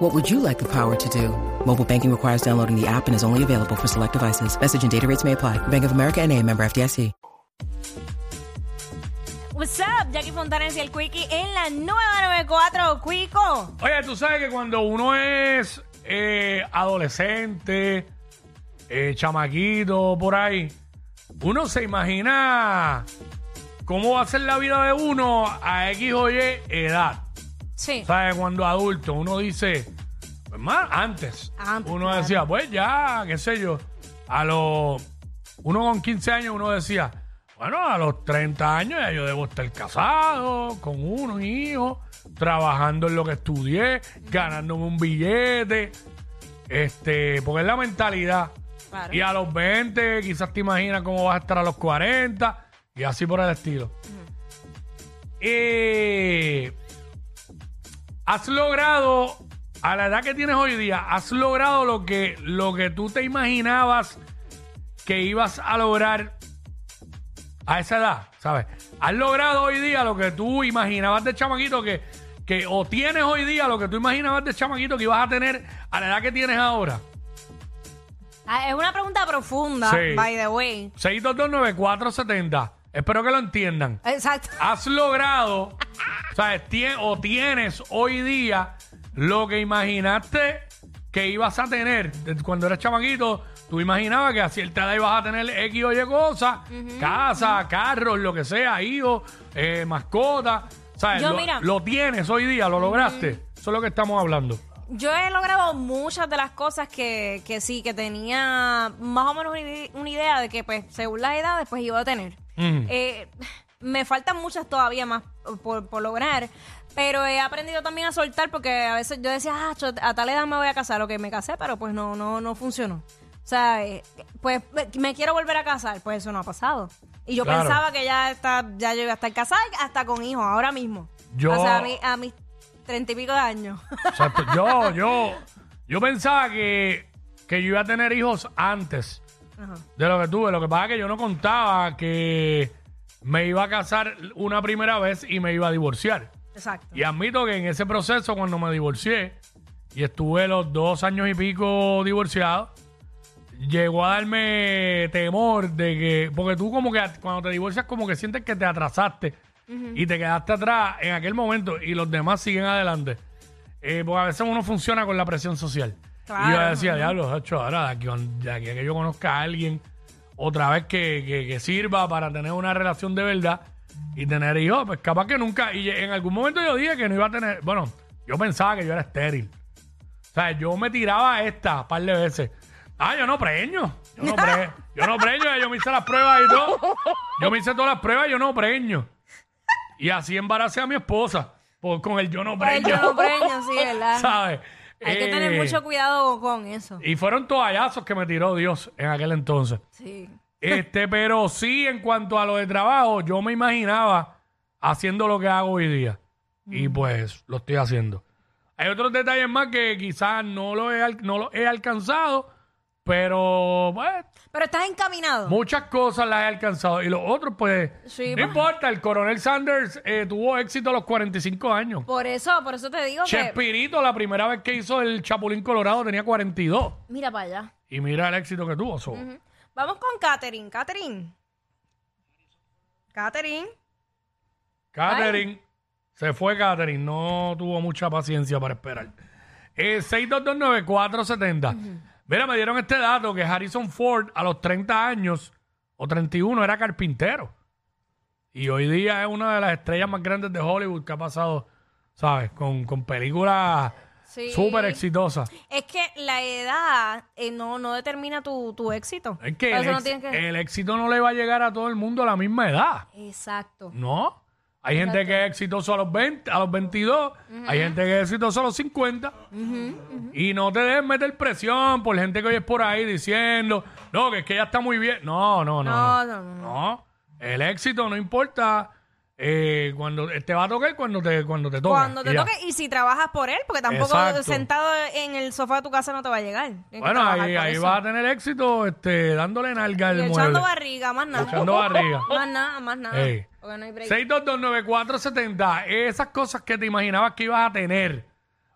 What would you like the power to do? Mobile banking requires downloading the app and is only available for select devices. Message and data rates may apply. Bank of America and a member FDIC. What's up, Jackie Fontanes y el Quickie en la 994, Quico. Oye, tú sabes que cuando uno es eh, adolescente, eh, chamaquito, por ahí, uno se imagina cómo va a ser la vida de uno a X o Y edad. Sí. ¿Sabes? Cuando adulto, uno dice, pues más antes, Antes, uno claro. decía, pues ya, qué sé yo, a los, uno con 15 años, uno decía, bueno, a los 30 años ya yo debo estar casado, con uno, un hijo, trabajando en lo que estudié, ganándome un billete, este, porque es la mentalidad. Claro. Y a los 20 quizás te imaginas cómo vas a estar a los 40 y así por el estilo. Eh, has logrado, a la edad que tienes hoy día, has logrado lo que, lo que tú te imaginabas que ibas a lograr a esa edad, ¿sabes? Has logrado hoy día lo que tú imaginabas de chamaquito que, que o tienes hoy día lo que tú imaginabas de chamaquito que ibas a tener a la edad que tienes ahora. Ah, es una pregunta profunda, Sí. by the way. 6229470. Espero que lo entiendan. Exacto. Has logrado, ¿sabes? Tien- o tienes hoy día lo que imaginaste que ibas a tener de- cuando eras chamaquito. Tú imaginabas que a cierta edad ibas a tener X o Y cosas, casa, carros, lo que sea, hijos, eh, mascotas. ¿Sabes? Yo, lo, mira- lo tienes hoy día, lo lograste. Eso es lo que estamos hablando. Yo he logrado muchas de las cosas que, que sí, que tenía más o menos una ide- una idea de que, pues, según las edades, pues iba a tener. Eh, me faltan muchas todavía más por, por lograr, pero he aprendido también a soltar porque a veces yo decía, ah, a tal edad me voy a casar, o que me casé, pero pues no, no, no funcionó. O sea, eh, pues me- quiero volver a casar, pues eso no ha pasado. Y yo Claro. pensaba que ya está, ya yo iba a estar casada, hasta con hijos, ahora mismo. Yo- O sea, a, mi- a mis treinta y pico de años. Yo, yo, yo pensaba que, que yo iba a tener hijos antes Ajá. de lo que tuve. Lo que pasa es que yo no contaba que me iba a casar una primera vez y me iba a divorciar. Exacto. Y admito que en ese proceso, cuando me divorcié y estuve los dos años y pico divorciado, llegó a darme temor de que, porque tú como que cuando te divorcias como que sientes que te atrasaste y te quedaste atrás en aquel momento y los demás siguen adelante. Eh, porque a veces uno funciona con la presión social. Claro. Y yo decía, diablo, hecho, ahora de aquí, de aquí a que yo conozca a alguien otra vez que, que- que sirva para tener una relación de verdad y tener hijos, pues capaz que nunca, y en algún momento yo dije que no iba a tener, bueno, yo pensaba que yo era estéril. O sea, yo me tiraba a esta un par de veces. Ah, yo no preño. Yo no, pre- yo no preño, yo me hice las pruebas y todo. Yo me hice todas las pruebas y yo no preño. Y así embaracé a mi esposa por, con el yo no preño. yo no preño, sí, ¿verdad? ¿Sabes? Hay que Eh, tener mucho cuidado con eso. Y fueron toallazos que me tiró Dios en aquel entonces. Sí. Este, pero sí, en cuanto a lo de trabajo, yo me imaginaba haciendo lo que hago hoy día. Y pues lo estoy haciendo. Hay otros detalles más que quizás no lo he, al- no lo he alcanzado, pero pues, Pero estás encaminado. muchas cosas las he alcanzado. Y los otros, pues, Sí, no pues. importa. El coronel Sanders eh, tuvo éxito a los 45 años. Por eso, por eso te digo que. Chespirito, la primera vez que hizo el Chapulín Colorado, tenía 42. Mira para allá. Y mira el éxito que tuvo. so. Vamos con Katherine. Katherine. Katherine. Catherine. Se fue Catherine. No tuvo mucha paciencia para esperar. Eh, 6229470. Mira, me dieron este dato que Harrison Ford a los 30 años o 31 era carpintero. Y hoy día es una de las estrellas más grandes de Hollywood que ha pasado, ¿sabes? Con, con películas Sí. súper exitosas. Es que la edad eh, no, no determina tu, tu éxito. Es el, no que- el éxito no le va a llegar a todo el mundo a la misma edad. Exacto. No. Hay gente que es exitoso a los 20, a los 22, hay gente que es exitoso a los 50. Y no te dejes meter presión por gente que hoy es por ahí diciendo, no, que es que ella está muy bien. No, no, no. No, No, no, no. No. El éxito no importa eh, cuando te va a tocar cuando te, cuando te toca. Cuando te y toque y si trabajas por él, porque tampoco Exacto. sentado en el sofá de tu casa no te va a llegar. Tienes Bueno, ahí, ahí vas a tener éxito este, dándole nalga al Y mueble. echando barriga, más nada. Echando barriga. Más nada, más nada. Ey. Porque no hay break. 6229470, esas cosas que te imaginabas que ibas a tener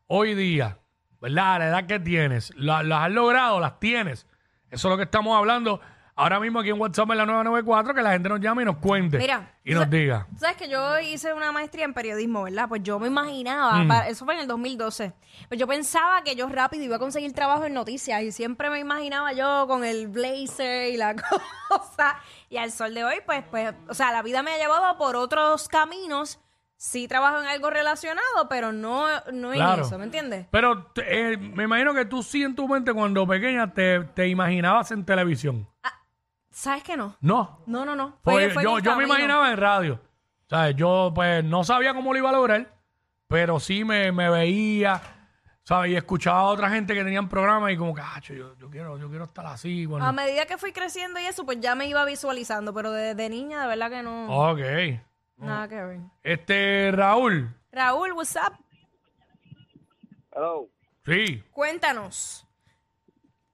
hoy día, ¿verdad? La edad que tienes, la- las has logrado, las tienes. Eso es lo que estamos hablando ahora mismo aquí en WhatsApp en la 994, que la gente nos llame y nos cuente Mira, y nos diga. Tú sabes que yo hice una maestría en periodismo, ¿verdad? Pues yo me imaginaba, Mm. para- eso fue en el 2012, pues yo pensaba que yo rápido iba a conseguir trabajo en noticias y siempre me imaginaba yo con el blazer y la cosa. Y al sol de hoy, pues, pues, o sea, la vida me ha llevado por otros caminos. Sí trabajo en algo relacionado, pero no, no en Claro. eso, ¿me entiendes? Pero eh, me imagino que tú sí en tu mente cuando pequeña te, te imaginabas en televisión. ¿Sabes que no? No. No, no, no. Pues Fue- fue en yo, el yo me camino. imaginaba en radio. O sea, yo pues no sabía cómo lo iba a lograr, pero sí me, me veía, ¿sabes? Y escuchaba a otra gente que tenían programas y como ah, yo, yo quiero, yo quiero estar así. cuando-". A medida que fui creciendo y eso, pues ya me iba visualizando, pero de, de niña, de verdad que no. Ok. Nada que ver. Este, Raúl. Raúl, what's up? Hello. Sí. Cuéntanos.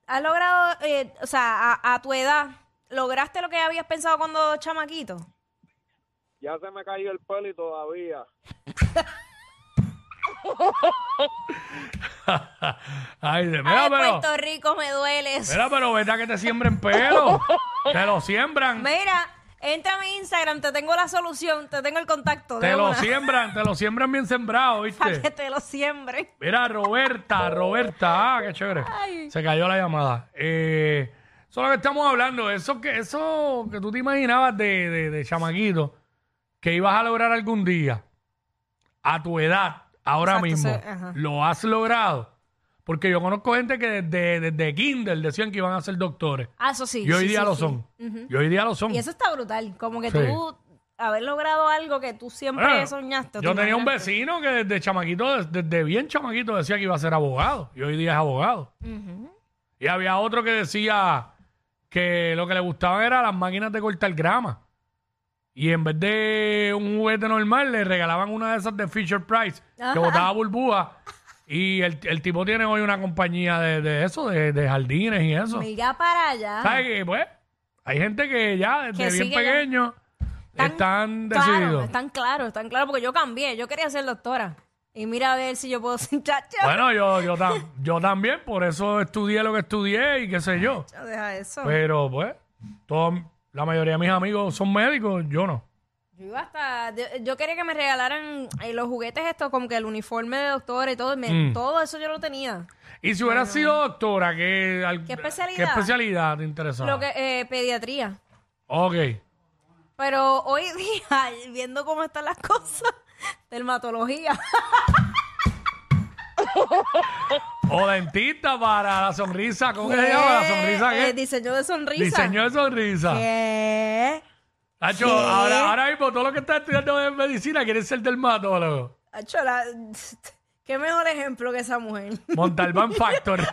¿Has logrado, eh, o sea, a, a tu edad, lograste lo que habías pensado cuando chamaquito? Ya se me cayó el pelo y todavía. Ay, de- Ay, mira, pero, Puerto Rico, me dueles. mira, pero vete a que te siembren pelo. te lo siembran. Mira, entra a mi Instagram, te tengo la solución, te tengo el contacto. Te de lo una, siembran, te lo siembran bien sembrado, Para ¿viste? que te lo siembren. Mira, Roberta, Roberta, ah, qué chévere. Ay. Se cayó la llamada. Eh, eso es lo que estamos hablando, eso que, eso que tú te imaginabas de, de, de chamaquito, que ibas a lograr algún día, a tu edad, ahora Exacto, mismo, lo has logrado. Porque yo conozco gente que desde, desde Kindle decían que iban a ser doctores. Ah, eso sí. y hoy sí, día sí, lo sí. son. Y hoy día lo son. Y eso está brutal. Como que tú haber logrado algo que tú siempre Bueno, soñaste. Yo te tenía un vecino que desde chamaquito, desde, desde bien chamaquito, decía que iba a ser abogado. Y hoy día es abogado. Y había otro que decía que lo que le gustaban eran las máquinas de cortar grama. Y en vez de un juguete normal, le regalaban una de esas de Fisher Price, que botaba burbuja. Y el, el tipo tiene hoy una compañía de, de eso, de, de jardines y eso. Mira para allá. ¿Sabes qué? Pues hay gente que ya desde Que bien sigue ya. pequeño están Claro, decididos. están claros, están claros, porque yo cambié, yo quería ser doctora. Y mira a ver si yo puedo ser chacha. Bueno, yo, yo, tam- yo también, por eso estudié lo que estudié y qué sé yo. Deja eso. Pero pues, la mayoría de mis amigos son médicos, yo no. Yo iba hasta. Yo, yo quería que me regalaran eh, los juguetes estos, como que el uniforme de doctora y todo. me- Mm. Todo eso yo lo tenía. Y si hubieras sido doctora, ¿qué, al- ¿Qué especialidad? ¿qué especialidad te interesaba? Lo que, eh, pediatría. Ok. Pero hoy día, viendo cómo están las cosas, dermatología. O dentista para la sonrisa, ¿cómo que se llama? La sonrisa Eh, qué? diseño de sonrisa. Diseño de sonrisa. ¿Qué? Tacho, ¿Qué? ahora, ahora mismo todo lo que está estudiando en medicina quiere ser dermatólogo. Acho, la- Qué mejor ejemplo que esa mujer. Montalbán Factor.